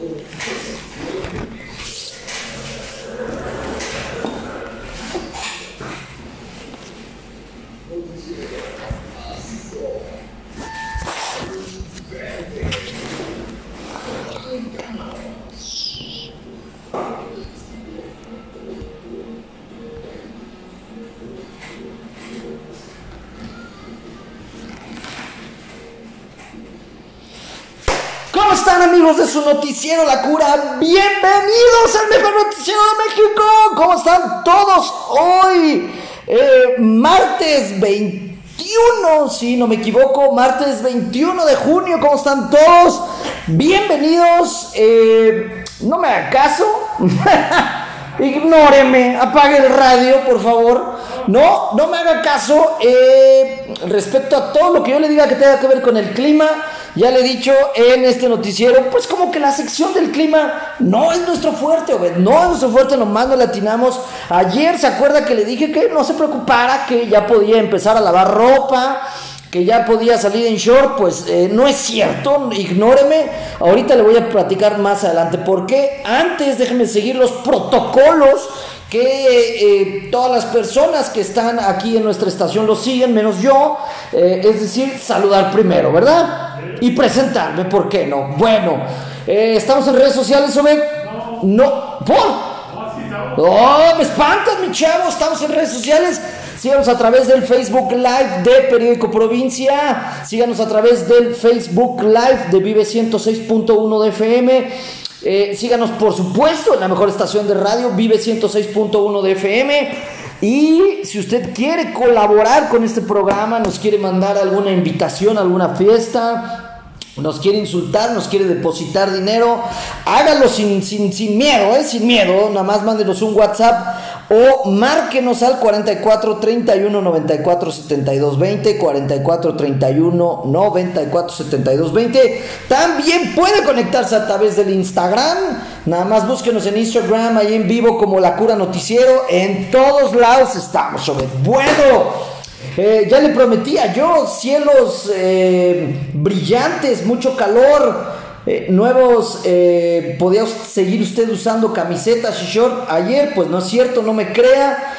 ハハハハ! Amigos de su noticiero La Cura? Bienvenidos al mejor noticiero de México. ¿Cómo están todos hoy? Eh, martes 21, si no me equivoco, martes 21 de junio. ¿Cómo están todos? Bienvenidos. Eh, no me haga caso. Ignóreme, apague el radio, por favor. No, no me haga caso eh, respecto a todo lo que yo le diga que tenga que ver con el clima. Ya le he dicho en este noticiero, pues como que la sección del clima no es nuestro fuerte, no es nuestro fuerte, nomás no le atinamos. Ayer se acuerda que le dije que no se preocupara, que ya podía empezar a lavar ropa, que ya podía salir en short, pues eh, no es cierto, ignóreme. Ahorita le voy a platicar más adelante. Porque antes déjenme seguir los protocolos que eh, todas las personas que están aquí en nuestra estación lo siguen, menos yo. Eh, es decir, saludar primero, ¿verdad? Y presentarme, ¿por qué no? Bueno, ¿estamos en redes sociales, Obed? No. ¿Por? Oh, me espantas, mi chavo. Estamos en redes sociales. Síganos a través del Facebook Live de Periódico Provincia. Síganos a través del Facebook Live de Vive 106.1 de FM. Eh, síganos, por supuesto, en la mejor estación de radio, Vive 106.1 de FM. Y si usted quiere colaborar con este programa, nos quiere mandar alguna invitación, alguna fiesta, nos quiere insultar, nos quiere depositar dinero, hágalo sin, sin, sin miedo, ¿eh? sin miedo, nada más mándenos un WhatsApp o márquenos al 44 31 94 72 20, 44 31 94 72 20. También puede conectarse a través del Instagram, nada más búsquenos en Instagram, ahí en vivo como La Cura Noticiero, en todos lados estamos, sobre bueno. Eh, ya le prometía yo cielos eh, brillantes, mucho calor, eh, nuevos, podía seguir usted usando camisetas y short. Ayer, pues no es cierto, no me crea.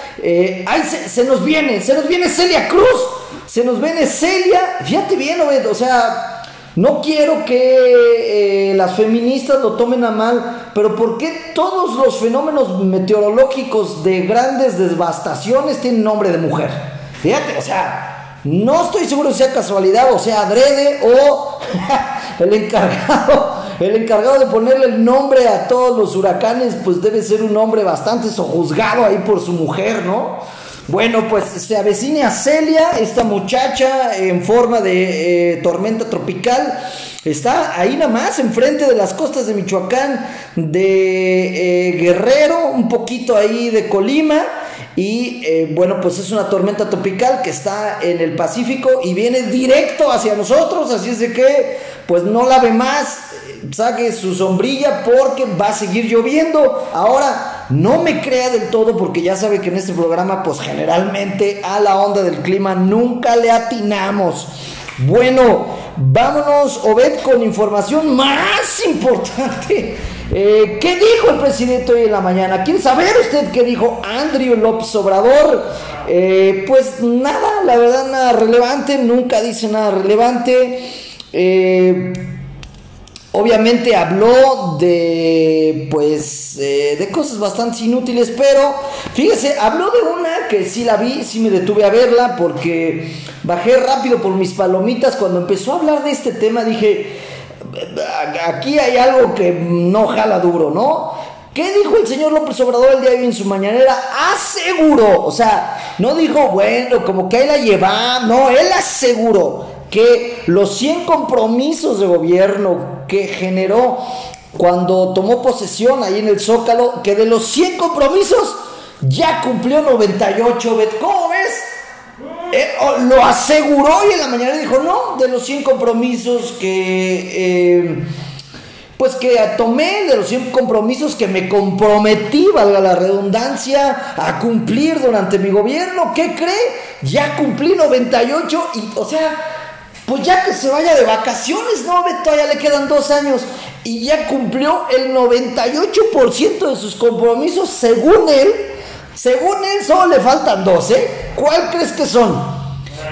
ay, se, nos viene, se nos viene Celia Cruz, se nos viene Celia. Fíjate bien, o sea, no quiero que las feministas lo tomen a mal, pero ¿por qué todos los fenómenos meteorológicos de grandes devastaciones tienen nombre de mujer? Fíjate, o sea, no estoy seguro si sea casualidad o sea adrede o el encargado, el encargado de ponerle el nombre a todos los huracanes, pues debe ser un hombre bastante sojuzgado ahí por su mujer, ¿no? Bueno, pues se avecina Celia, esta muchacha en forma de eh, tormenta tropical. Está ahí nada más, enfrente de las costas de Michoacán, de eh, Guerrero, un poquito ahí de Colima. Y eh, bueno, pues es una tormenta tropical que está en el Pacífico y viene directo hacia nosotros, así es de que pues no lave más, saque su sombrilla porque va a seguir lloviendo. Ahora, no me crea del todo porque ya sabe que en este programa pues generalmente a la onda del clima nunca le atinamos. Bueno, vámonos, Obed, con información más importante eh, ¿Qué dijo el presidente hoy en la mañana? ¿Quiere saber usted qué dijo Andrew López Obrador? Eh, pues nada, la verdad nada relevante, nunca dice nada relevante. Eh, obviamente habló de pues de cosas bastante inútiles, pero fíjese, habló de una que sí la vi, sí me detuve a verla porque bajé rápido por mis palomitas cuando empezó a hablar de este tema, dije, aquí hay algo que no jala duro, ¿no? ¿Qué dijo el señor López Obrador el día de hoy en su mañanera? Aseguró, o sea, no dijo, bueno, como que ahí la lleva, no, él aseguró que los 100 compromisos de gobierno que generó cuando tomó posesión ahí en el Zócalo, que de los 100 compromisos ya cumplió 98, ¿cómo ves? Eh, oh, lo aseguró y en la mañana dijo, no, de los 100 compromisos que, eh, pues que tomé, de los 100 compromisos que me comprometí, valga la redundancia, a cumplir durante mi gobierno, ¿qué cree? Ya cumplí 98 y, o sea, pues ya que se vaya de vacaciones, no, todavía le quedan dos años y ya cumplió el 98% de sus compromisos según él. Según él solo le faltan dos, ¿eh? ¿Cuál crees que son?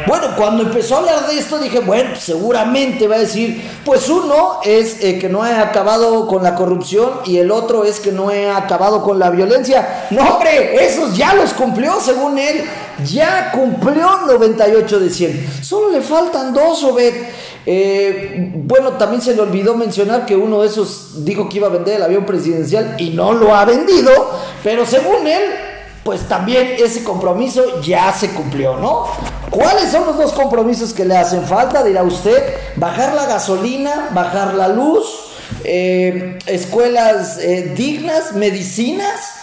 Bueno, cuando empezó a hablar de esto dije, bueno, seguramente va a decir, pues uno es eh, que no he acabado con la corrupción y el otro es que no he acabado con la violencia. No, hombre, esos ya los cumplió según él. Ya cumplió 98 de 100. Solo le faltan dos, Obed. Eh, bueno, también se le olvidó mencionar que uno de esos dijo que iba a vender el avión presidencial y no lo ha vendido, pero según él, pues también ese compromiso ya se cumplió, ¿no? ¿Cuáles son los dos compromisos que le hacen falta? Dirá usted, bajar la gasolina, bajar la luz, eh, escuelas eh, dignas, medicinas,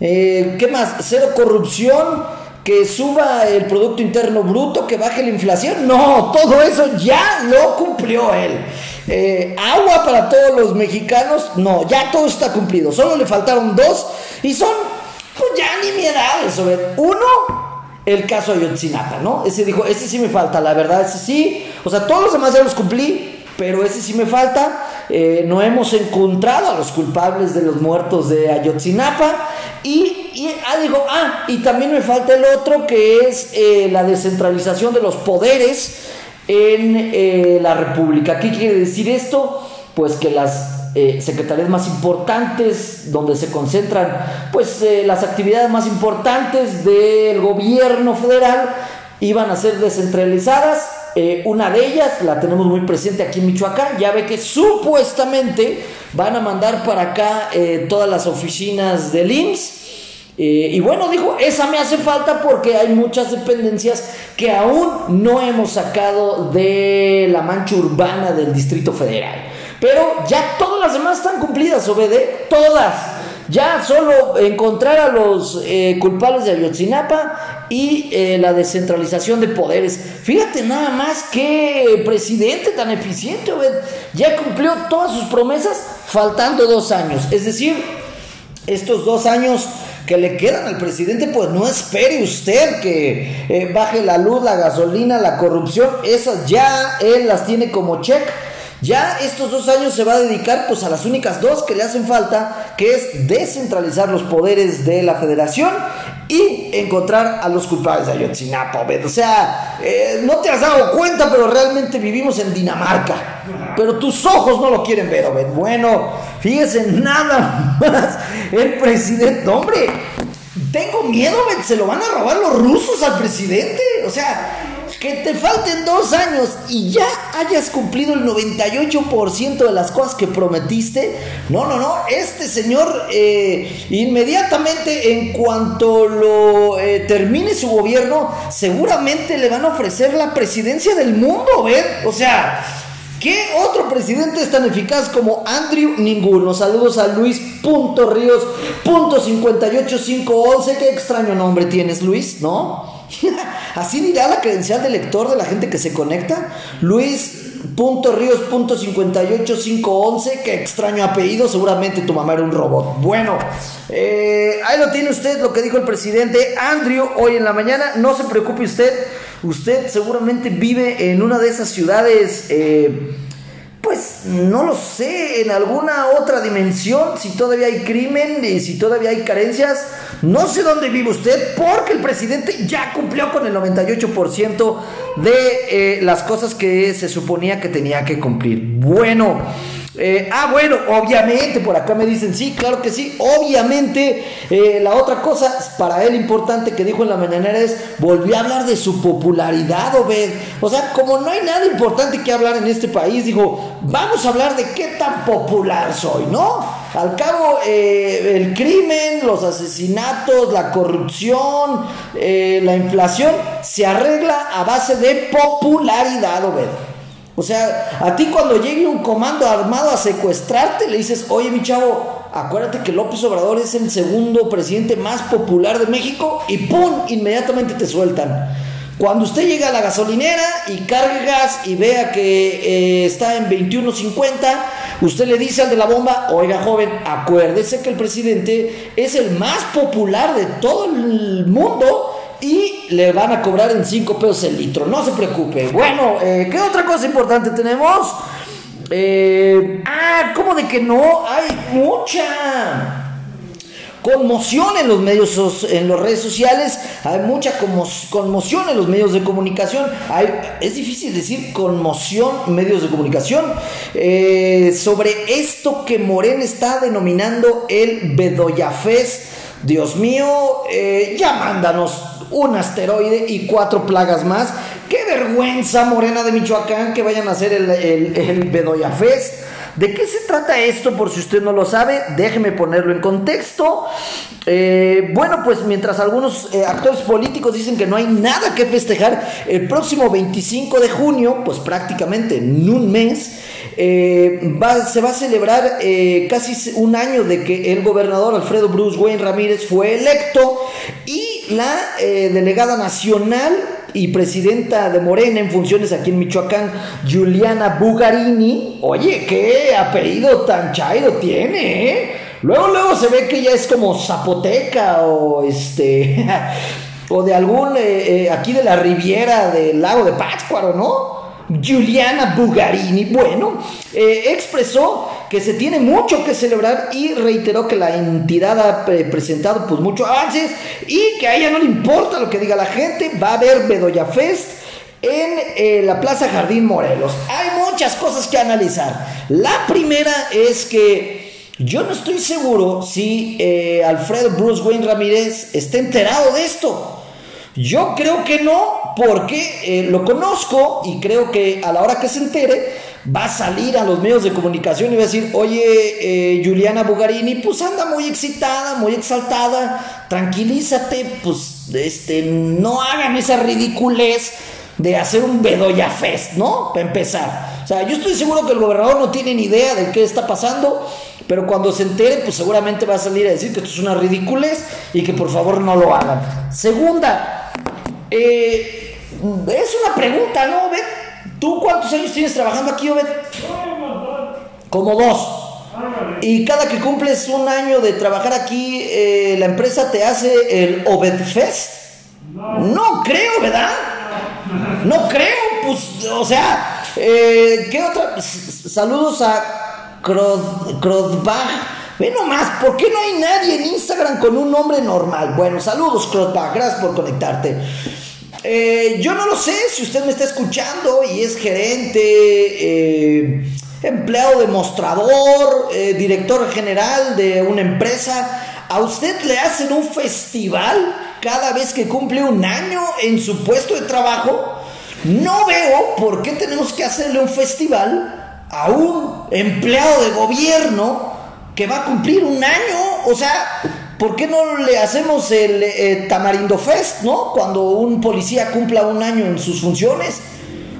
eh, ¿qué más? Cero corrupción, que suba el Producto Interno Bruto, que baje la inflación. No, todo eso ya lo cumplió él. agua para todos los mexicanos, no, ya todo está cumplido. Solo le faltaron dos y son pues ya ni mi edad eso. Uno, el caso Ayotzinapa, ¿no? Ese dijo, ese sí me falta, la verdad, ese sí. O sea, todos los demás ya los cumplí, pero ese sí me falta. Eh, no hemos encontrado a los culpables de los muertos de Ayotzinapa. Y, y ah, digo, ah, y también me falta el otro que es eh, la descentralización de los poderes en eh, la República. ¿Qué quiere decir esto? Pues que las eh, secretarías más importantes, donde se concentran pues eh, las actividades más importantes del gobierno federal, iban a ser descentralizadas. Eh, una de ellas la tenemos muy presente aquí en Michoacán. Ya ve que supuestamente van a mandar para acá todas las oficinas del IMSS. y bueno, dijo, esa me hace falta porque hay muchas dependencias que aún no hemos sacado de la mancha urbana del Distrito Federal. Pero ya todas las demás están cumplidas, Obede, todas. Ya solo encontrar a los eh, culpables de Ayotzinapa y eh, la descentralización de poderes. Fíjate nada más qué presidente tan eficiente, Obed. Ya cumplió todas sus promesas faltando dos años. Es decir, estos dos años que le quedan al presidente, pues no espere usted que eh, baje la luz, la gasolina, la corrupción. Esas ya él las tiene como check ya estos dos años se va a dedicar pues a las únicas dos que le hacen falta, que es descentralizar los poderes de la federación y encontrar a los culpables de Ayotzinapa, O sea, eh, no te has dado cuenta, pero realmente vivimos en Dinamarca. Pero tus ojos no lo quieren ver, Obed. Bueno, fíjese, nada más. El presidente, hombre, tengo miedo, Obed. Se lo van a robar los rusos al presidente. O sea, que te falten dos años y ya hayas cumplido el 98% de las cosas que prometiste. No, no, no. Este señor eh, inmediatamente en cuanto lo eh, termine su gobierno, seguramente le van a ofrecer la presidencia del mundo, ¿ven? O sea... ¿Qué otro presidente es tan eficaz como Andrew? Ninguno. Saludos a Luis Ríos, punto Qué extraño nombre tienes, Luis, ¿no? Así dirá la credencial de lector de la gente que se conecta. Luis.ríos.58511, que extraño apellido, seguramente tu mamá era un robot. Bueno, eh, ahí lo tiene usted, lo que dijo el presidente Andrew hoy en la mañana. No se preocupe usted, usted seguramente vive en una de esas ciudades. Eh, pues no lo sé, en alguna otra dimensión, si todavía hay crimen y si todavía hay carencias, no sé dónde vive usted, porque el presidente ya cumplió con el 98% de eh, las cosas que se suponía que tenía que cumplir. Bueno. Eh, ah, bueno, obviamente, por acá me dicen, sí, claro que sí, obviamente, eh, la otra cosa para él importante que dijo en la mañanera es, volvió a hablar de su popularidad, Obed. O sea, como no hay nada importante que hablar en este país, dijo, vamos a hablar de qué tan popular soy, ¿no? Al cabo, eh, el crimen, los asesinatos, la corrupción, la inflación, se arregla a base de popularidad, Obed. O sea, a ti cuando llegue un comando armado a secuestrarte, le dices, oye mi chavo, acuérdate que López Obrador es el segundo presidente más popular de México y ¡pum! Inmediatamente te sueltan. Cuando usted llega a la gasolinera y carga gas y vea que eh, está en 21.50, usted le dice al de la bomba, oiga joven, acuérdese que el presidente es el más popular de todo el mundo y le van a cobrar en 5 pesos el litro. No se preocupe. Bueno, eh, ¿qué otra cosa importante tenemos? Eh, ah, ¿cómo de que no? Hay mucha conmoción en los medios, en las redes sociales, hay mucha conmoción en los medios de comunicación, es difícil decir conmoción medios de comunicación, eh, sobre esto que Morena está denominando el Bedoyafés, Dios mío, ya mándanos un asteroide y cuatro plagas más, qué vergüenza Morena de Michoacán que vayan a hacer el, el Bedoyafés. ¿De qué se trata esto? Por si usted no lo sabe, déjeme ponerlo en contexto. Eh, bueno, pues mientras algunos eh, actores políticos dicen que no hay nada que festejar, el próximo 25 de junio, pues prácticamente en un mes, eh, se va a celebrar casi un año de que el gobernador Alfredo Bruce Wayne Ramírez fue electo y la delegada nacional y presidenta de Morena en funciones aquí en Michoacán, Juliana Bugarini. Oye, qué apellido tan chairo tiene, ¿eh? Luego, luego se ve que ya es como zapoteca o este. o de algún. Eh, eh, aquí de la Riviera del lago de Pátzcuaro, ¿no? Juliana Bugarini, bueno, eh, expresó que se tiene mucho que celebrar y reiteró que la entidad ha presentado pues muchos avances y que a ella no le importa lo que diga la gente, va a haber Bedoya Fest en eh, la Plaza Jardín Morelos. Hay muchas cosas que analizar. La primera es que yo no estoy seguro si eh, Alfredo Bruce Wayne Ramírez está enterado de esto. Yo creo que no, porque eh, lo conozco y creo que a la hora que se entere va a salir a los medios de comunicación y va a decir, oye, eh, Juliana Bugarini, pues anda muy excitada, muy exaltada, tranquilízate, pues este, no hagan esa ridiculez de hacer un Bedoya Fest, ¿no? Para empezar. O sea, yo estoy seguro que el gobernador no tiene ni idea de qué está pasando, pero cuando se entere, pues seguramente va a salir a decir que esto es una ridiculez y que por favor no lo hagan. Segunda, eh, es una pregunta, ¿no, Obed? ¿Tú cuántos años tienes trabajando aquí, Obed? Como dos. Y cada que cumples un año de trabajar aquí, eh, la empresa te hace el Obed Fest. No creo, ¿verdad? No creo, pues, o sea, eh, ¿qué otra? Saludos a Crozbach. Ve nomás, ¿por qué no hay nadie en Instagram con un nombre normal? Bueno, saludos, Crozbach, gracias por conectarte. Eh, yo no lo sé si usted me está escuchando y es gerente, eh, empleado de mostrador, eh, director general de una empresa. ¿A usted le hacen un festival cada vez que cumple un año en su puesto de trabajo? No veo por qué tenemos que hacerle un festival a un empleado de gobierno que va a cumplir un año. O sea, ¿Por qué no le hacemos el eh, Tamarindo Fest, ¿no? Cuando un policía cumpla un año en sus funciones.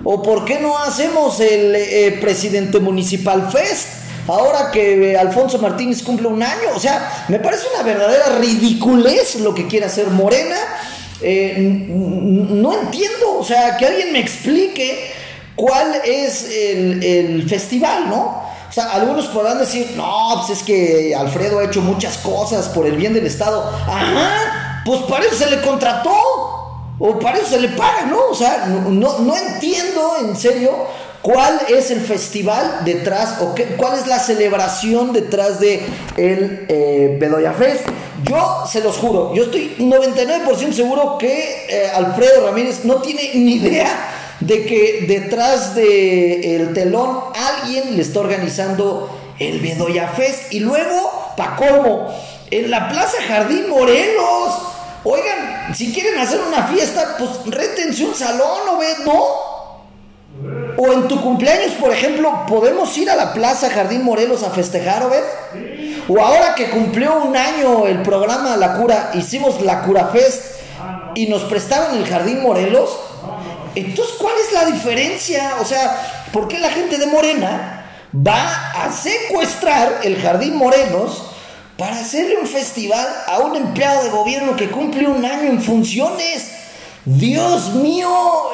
¿O por qué no hacemos el eh, Presidente Municipal Fest? Ahora que eh, Alfonso Martínez cumple un año. O sea, me parece una verdadera ridiculez lo que quiere hacer Morena. no entiendo. O sea, que alguien me explique cuál es el, el festival, ¿no? O sea, algunos podrán decir, no, pues es que Alfredo ha hecho muchas cosas por el bien del Estado. Ajá, pues para eso se le contrató. O para eso se le paga, ¿no? O sea, no, no entiendo en serio cuál es el festival detrás o qué, cuál es la celebración detrás de el eh, Bedoya Fest. Yo se los juro, yo estoy 99% seguro que eh, Alfredo Ramírez no tiene ni idea de que detrás del el telón alguien le está organizando el Bedoya Fest. Y luego, pa' cómo, en la Plaza Jardín Morelos. Oigan, si quieren hacer una fiesta, pues rétense un salón, ¿o ves? ¿No? O en tu cumpleaños, por ejemplo, podemos ir a la Plaza Jardín Morelos a festejar, ¿o ves? O ahora que cumplió un año el programa La Cura, hicimos la Cura Fest y nos prestaron el Jardín Morelos. Entonces, ¿cuál es la diferencia? O sea, ¿por qué la gente de Morena va a secuestrar el Jardín Morenos para hacerle un festival a un empleado de gobierno que cumple un año en funciones? Dios mío,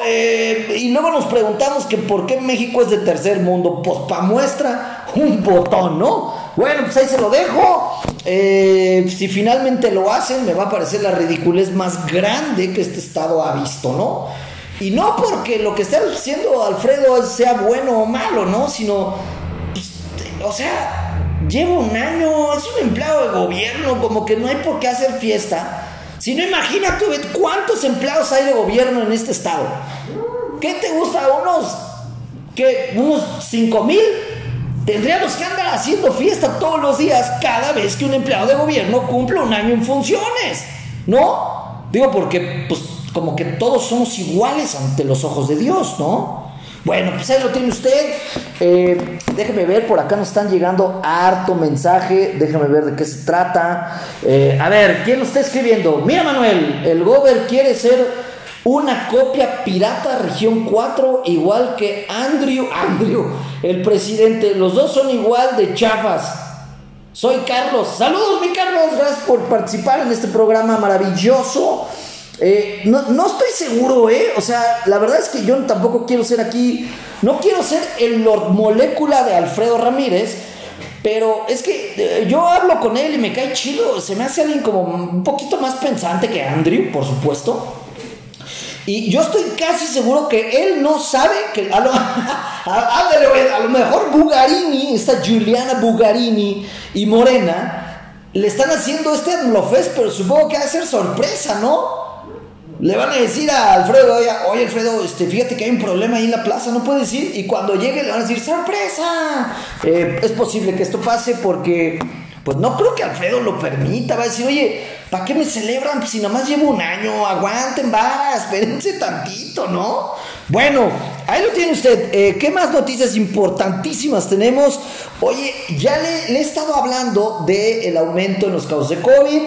eh, y luego nos preguntamos que por qué México es de tercer mundo. Pues para muestra un botón, ¿no? Bueno, pues ahí se lo dejo. Eh, si finalmente lo hacen, me va a parecer la ridiculez más grande que este Estado ha visto, ¿no? Y no porque lo que está haciendo Alfredo sea bueno o malo, ¿no? Sino, pues, o sea, lleva un año, es un empleado de gobierno, como que no hay por qué hacer fiesta. Si no, imagínate cuántos empleados hay de gobierno en este estado. ¿Qué te gusta? Unos, ¿qué? Unos 5 mil. Tendríamos que andar haciendo fiesta todos los días cada vez que un empleado de gobierno cumple un año en funciones. ¿No? Digo porque, pues, como que todos somos iguales ante los ojos de Dios, ¿no? Bueno, pues ahí lo tiene usted. Eh, déjeme ver, por acá nos están llegando harto mensaje. Déjeme ver de qué se trata. Eh, a ver, ¿quién lo está escribiendo? Mira, Manuel, el Gober quiere ser una copia pirata región 4, igual que Andrew, Andrew, el presidente. Los dos son igual de chafas. Soy Carlos. Saludos, mi Carlos. Gracias por participar en este programa maravilloso. Eh, no, no, estoy seguro, ¿eh? O sea, la verdad es que yo tampoco quiero ser aquí, no quiero ser el Lord Molécula de Alfredo Ramírez, pero es que eh, yo hablo con él y me cae chido, se me hace alguien como un poquito más pensante que Andrew, por supuesto. Y yo estoy casi seguro que él no sabe que a lo, a lo mejor Bugarini, esta Juliana Bugarini y Morena, le están haciendo este Anlofest, pero supongo que va a ser sorpresa, ¿no? Le van a decir a Alfredo, oye, Alfredo, este, fíjate que hay un problema ahí en la plaza, no puedes ir. Y cuando llegue le van a decir, sorpresa. Eh, es posible que esto pase porque, pues no creo que Alfredo lo permita. Va a decir, oye, ¿para qué me celebran si nomás llevo un año? Aguanten, va, espérense tantito, ¿no? Bueno, ahí lo tiene usted. Eh, ¿Qué más noticias importantísimas tenemos? Oye, ya le, he estado hablando del aumento en los casos de COVID.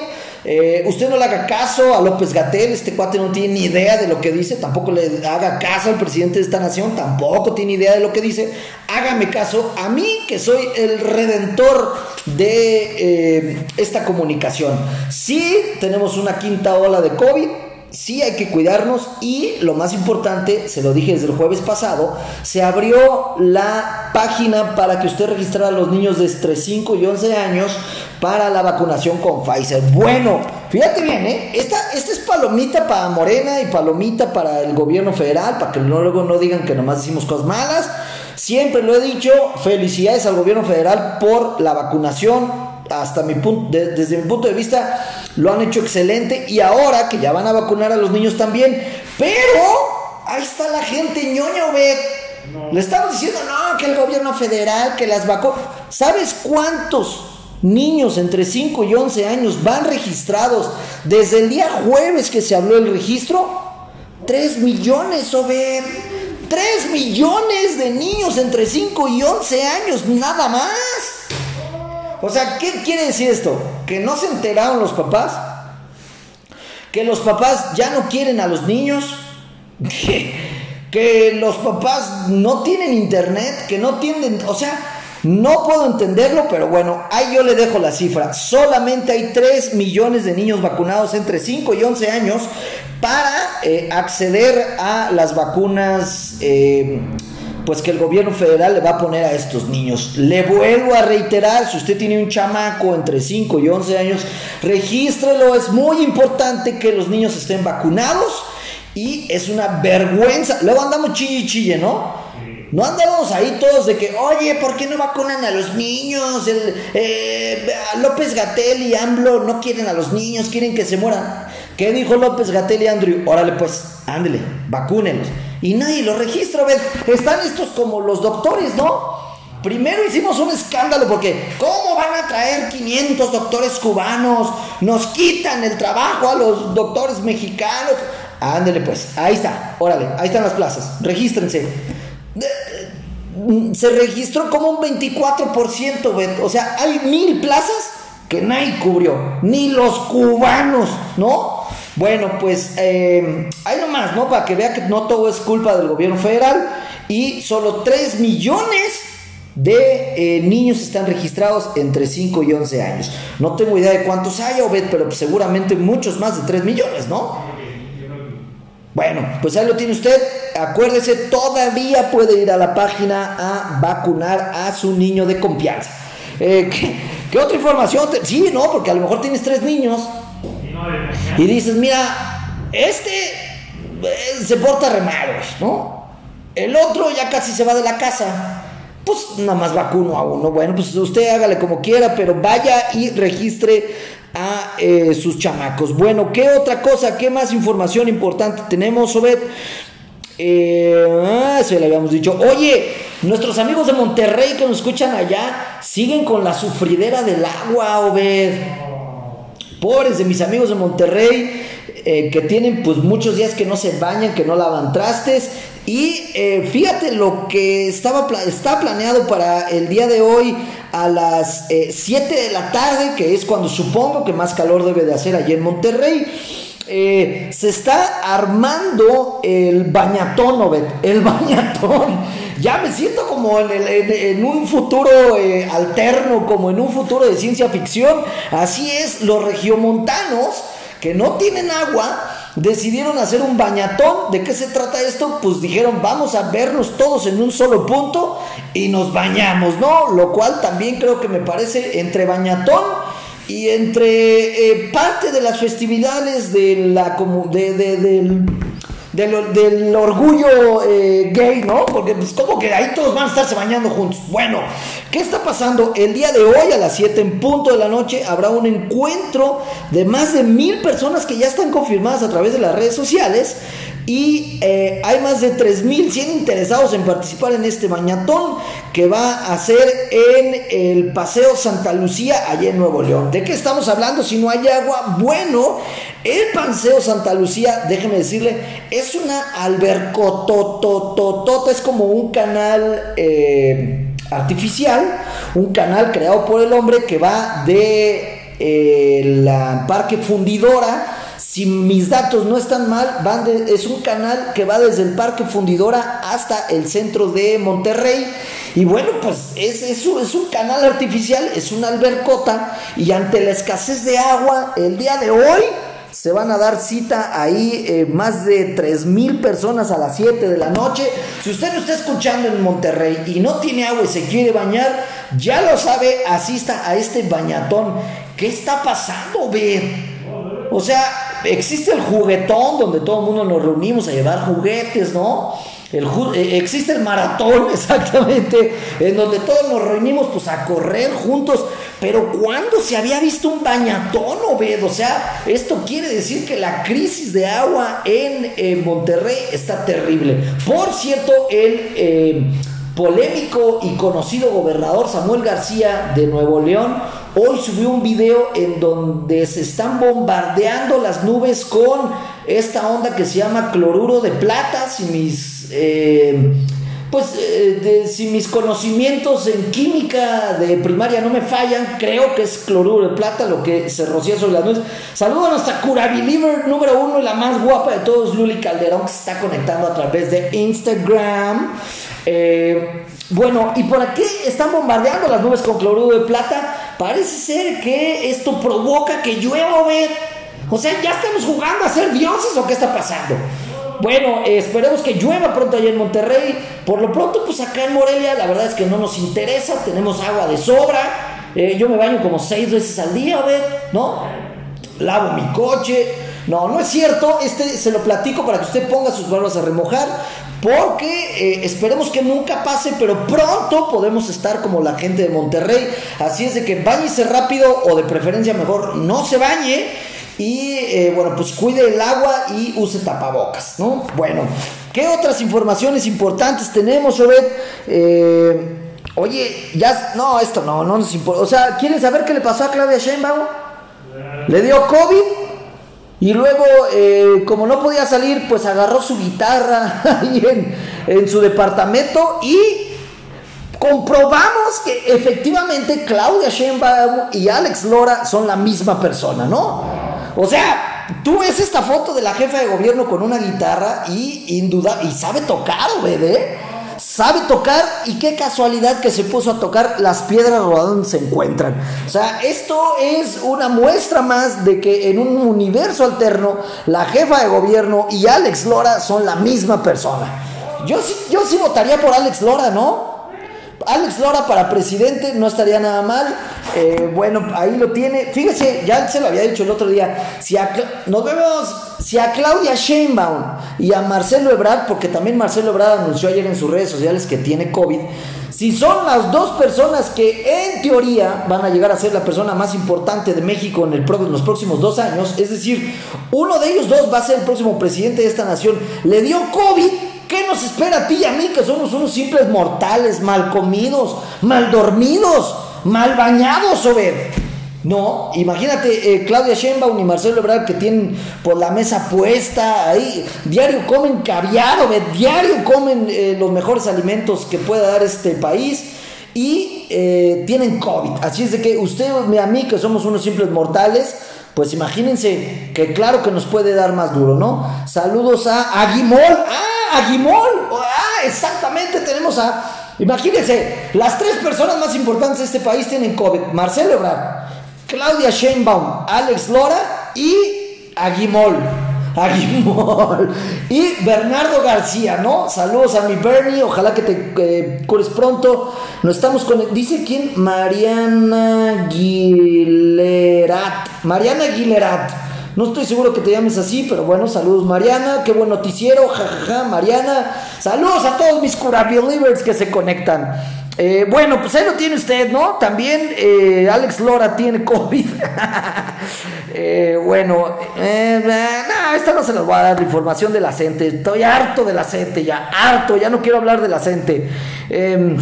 Eh, usted no le haga caso a López Gatel, este cuate no tiene ni idea de lo que dice, tampoco le haga caso al presidente de esta nación, tampoco tiene idea de lo que dice. Hágame caso a mí, que soy el redentor de eh, esta comunicación. Sí, tenemos una quinta ola de COVID, sí hay que cuidarnos y lo más importante, se lo dije desde el jueves pasado, se abrió la página para que usted registrara a los niños de entre 5 y 11 años para la vacunación con Pfizer. Bueno, fíjate bien, ¿eh? esta, esta es palomita para Morena y palomita para el gobierno federal, para que luego no digan que nomás decimos cosas malas. Siempre lo he dicho, felicidades al gobierno federal por la vacunación hasta mi punto, desde mi punto de vista, lo han hecho excelente y ahora que ya van a vacunar a los niños también, pero ahí está la gente ñoña, ve. Le estamos diciendo, no, que el gobierno federal, que las vacunas. ¿Sabes cuántos niños entre 5 y 11 años van registrados desde el día jueves que se habló el registro? 3 millones, Obed. 3 millones de niños entre 5 y 11 años, nada más. O sea, ¿qué quiere decir esto? Que no se enteraron los papás, que los papás ya no quieren a los niños, que, los papás no tienen internet, que no tienen, o sea, no puedo entenderlo, pero bueno, ahí yo le dejo la cifra. Solamente hay 3 millones de niños vacunados entre 5 y 11 años para eh, acceder a las vacunas eh, pues que el gobierno federal le va a poner a estos niños. Le vuelvo a reiterar, si usted tiene un chamaco entre 5 y 11 años, regístrelo, es muy importante que los niños estén vacunados y es una vergüenza. Luego andamos chille chille, ¿no? No andamos ahí todos de que, oye, ¿por qué no vacunan a los niños? El, eh, López Gatel y AMLO no quieren a los niños, quieren que se mueran. ¿Qué dijo López Gatel y Andrew? Órale, pues, ándele, vacúnenlos y nadie lo registra, ¿ves? Están estos como los doctores, ¿no? Primero hicimos un escándalo porque ¿cómo van a traer 500 doctores cubanos? Nos quitan el trabajo a los doctores mexicanos. Ándele pues, ahí está, órale, ahí están las plazas, regístrense. Se registró como un 24%, o sea, hay mil plazas que nadie cubrió, ni los cubanos, ¿no? Bueno, pues eh, hay nomás, ¿no? Para que vea que no todo es culpa del gobierno federal y solo 3 millones de eh, niños están registrados entre 5 y 11 años. No tengo idea de cuántos hay, Obed, pero seguramente muchos más de 3 millones, ¿no? Bueno, pues ahí lo tiene usted. Acuérdese, todavía puede ir a la página a vacunar a su niño de confianza. Eh, ¿qué, otra información? Sí, no, porque a lo mejor tienes tres niños y dices, mira, este eh, se porta re ¿no? El otro ya casi se va de la casa. Pues nada más vacuno a uno. Bueno, pues usted hágale como quiera, pero vaya y registre a eh, sus chamacos. Bueno, ¿qué otra cosa? ¿Qué más información importante tenemos, Obed? Eh, eso le habíamos dicho. Oye, nuestros amigos de Monterrey que nos escuchan allá siguen con la sufridera del agua, Obed. Pobres de mis amigos de Monterrey eh, que tienen pues muchos días que no se bañan, que no lavan trastes. Y eh, fíjate lo que estaba está planeado para el día de hoy a las 7 eh, de la tarde, que es cuando supongo que más calor debe de hacer allí en Monterrey. Se está armando el bañatón, Obed, el bañatón. Ya me siento como en, un futuro alterno, como en un futuro de ciencia ficción. Así es, los regiomontanos que no tienen agua, decidieron hacer un bañatón. ¿De qué se trata esto? Pues dijeron, vamos a vernos todos en un solo punto y nos bañamos, ¿no? Lo cual también creo que me parece entre bañatón y entre eh, parte de las festividades de la, de, de, del del, orgullo eh, gay, ¿no? Porque pues como que ahí todos van a estarse bañando juntos. Bueno, ¿qué está pasando? El día de hoy a las 7 en punto de la noche habrá un encuentro de más de mil personas que ya están confirmadas a través de las redes sociales y eh, hay más de 3.100 interesados en participar en este bañatón que va a ser en el Paseo Santa Lucía, allá en Nuevo León. ¿De qué estamos hablando si no hay agua? Bueno, el Paseo Santa Lucía, déjeme decirle, es una albercotototota, es como un canal eh, artificial, un canal creado por el hombre que va de eh, la Parque Fundidora si mis datos no están mal, es un canal que va desde el Parque Fundidora hasta el centro de Monterrey. Y bueno, pues es, es, un canal artificial, es una albercota. Y ante la escasez de agua, el día de hoy se van a dar cita ahí eh, más de 3 mil personas a las 7 de la noche. Si usted no está escuchando en Monterrey y no tiene agua y se quiere bañar, ya lo sabe, asista a este bañatón. ¿Qué está pasando, ver? O sea, existe el juguetón donde todo el mundo nos reunimos a llevar juguetes, ¿no? Eh, existe el maratón, exactamente, en donde todos nos reunimos pues a correr juntos. Pero ¿cuándo se había visto un bañatón, Obed? O sea, esto quiere decir que la crisis de agua en Monterrey está terrible. Por cierto, el eh, polémico y conocido gobernador Samuel García de Nuevo León Hoy subió un video en donde se están bombardeando las nubes con esta onda que se llama cloruro de plata. Si mis, eh, pues, eh, si mis conocimientos en química de primaria no me fallan, creo que es cloruro de plata lo que se rocía sobre las nubes. Saludos a nuestra cura número uno y la más guapa de todos, Luli Calderón, que se está conectando a través de Instagram. Eh, bueno, ¿y por qué están bombardeando las nubes con cloruro de plata? Parece ser que esto provoca que llueva, ver. O sea, ¿ya estamos jugando a ser dioses o qué está pasando? Bueno, esperemos que llueva pronto allá en Monterrey. Por lo pronto, pues acá en Morelia, la verdad es que no nos interesa. Tenemos agua de sobra. Eh, yo me baño como seis veces al día, a ¿no? Lavo mi coche. No, no es cierto. Este se lo platico para que usted ponga sus barbas a remojar porque eh, esperemos que nunca pase, pero pronto podemos estar como la gente de Monterrey. Así es de que bañese rápido o de preferencia mejor no se bañe. Y eh, bueno, pues cuide el agua y use tapabocas, ¿no? Bueno, ¿qué otras informaciones importantes tenemos, Obed? Eh, oye, ya, no, esto no, no nos importa. O sea, ¿quieren saber qué le pasó a Claudia Sheinbaum? ¿Le dio COVID? Y luego, eh, como no podía salir, pues agarró su guitarra ahí en, su departamento y comprobamos que efectivamente Claudia Sheinbaum y Alex Lora son la misma persona, ¿no? O sea, tú ves esta foto de la jefa de gobierno con una guitarra y induda y sabe tocar, bebé sabe tocar y qué casualidad que se puso a tocar las piedras donde se encuentran. O sea, esto es una muestra más de que en un universo alterno la jefa de gobierno y Alex Lora son la misma persona. Yo yo sí votaría por Alex Lora, ¿no? Alex Lora para presidente no estaría nada mal. Eh, bueno, ahí lo tiene. Fíjese, ya se lo había dicho el otro día. Si nos vemos. Si a Claudia Sheinbaum y a Marcelo Ebrard, porque también Marcelo Ebrard anunció ayer en sus redes sociales que tiene COVID. Si son las dos personas que en teoría van a llegar a ser la persona más importante de México en, el, en los próximos dos años, es decir, uno de ellos dos va a ser el próximo presidente de esta nación, le dio COVID, ¿Qué nos espera a ti y a mí que somos unos simples mortales, mal comidos, mal dormidos, mal bañados, Obed? No, imagínate eh, Claudia Sheinbaum y Marcelo Ebrard que tienen por la mesa puesta ahí, diario comen caviar, Obed, diario comen eh, los mejores alimentos que pueda dar este país y eh, tienen COVID. Así es de que usted y a mí que somos unos simples mortales, pues imagínense que claro que nos puede dar más duro, ¿no? Saludos a Aguimol. ¡Ah, Aguimol! ¡Ah, exactamente! Tenemos a... Imagínense, las tres personas más importantes de este país tienen COVID. Marcelo Ebrard, Claudia Sheinbaum, Alex Lora y Aguimol. Aguimol. Y Bernardo García, ¿no? Saludos a mi Bernie, ojalá que te cures pronto. Nos estamos con. Dice quién? Mariana Aguilerat. Mariana Aguilerat. No estoy seguro que te llames así, pero bueno, saludos Mariana, qué buen noticiero, jajaja, Mariana. Saludos a todos mis cura believers que se conectan. Eh, bueno, pues ahí lo tiene usted, ¿no? También eh, Alex Lora tiene COVID. Eh, bueno, no, esta no se nos va a dar la información de la CENTE. Estoy harto de la CENTE, ya, harto, ya no quiero hablar de la CENTE. Em,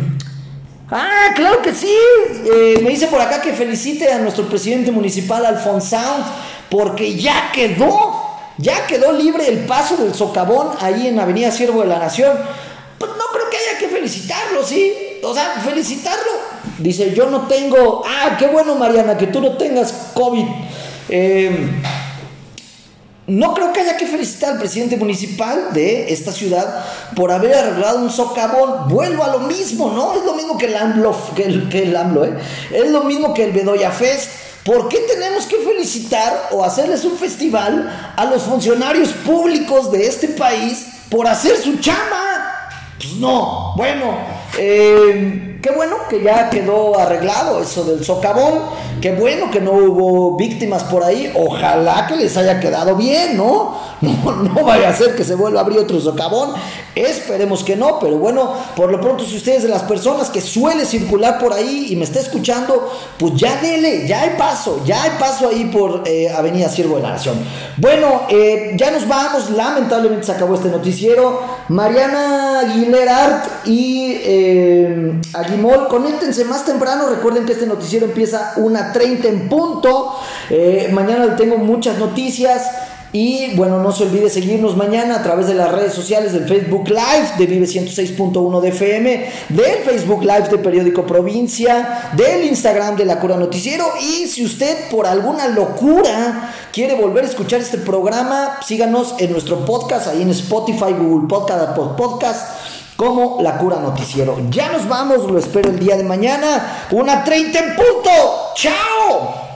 ah, claro que sí. me dice por acá que felicite a nuestro presidente municipal, Alfonso porque ya quedó, ya quedó libre el paso del socavón ahí en Avenida Siervo de la Nación. Pues no creo que haya que felicitarlo, ¿sí? o sea, felicitarlo. Dice, yo no tengo, ah, qué bueno Mariana, que tú no tengas COVID. Em, no creo que haya que felicitar al presidente municipal de esta ciudad por haber arreglado un socavón. Vuelvo a lo mismo, ¿no? Es lo mismo que el AMLO, que el, que el AMLO, ¿eh? Es lo mismo que el Bedoya Fest. ¿Por qué tenemos que felicitar o hacerles un festival a los funcionarios públicos de este país por hacer su chama? Pues no, bueno, eh, qué bueno que ya quedó arreglado eso del socavón. Qué bueno que no hubo víctimas por ahí. Ojalá que les haya quedado bien, ¿no? No, vaya a ser que se vuelva a abrir otro socavón. Esperemos que no, pero bueno, por lo pronto, si ustedes de las personas que suele circular por ahí y me está escuchando, pues ya dele, ya hay paso, ya hay paso ahí por eh, Avenida Siervo de la Nación. Bueno, eh, ya nos vamos. Lamentablemente se acabó este noticiero. Mariana Aguilera y eh, Aguimol, conéctense más temprano. Recuerden que este noticiero empieza una 30 en punto. Eh, mañana tengo muchas noticias. Y bueno, no se olvide seguirnos mañana a través de las redes sociales del Facebook Live de Vive 106.1 de FM, del Facebook Live de Periódico Provincia, del Instagram de La Cura Noticiero. Y si usted por alguna locura quiere volver a escuchar este programa, síganos en nuestro podcast, ahí en Spotify, Google Podcast, Podcast como La Cura Noticiero. Ya nos vamos, lo espero el día de mañana. Una 30 en punto. ¡Chao!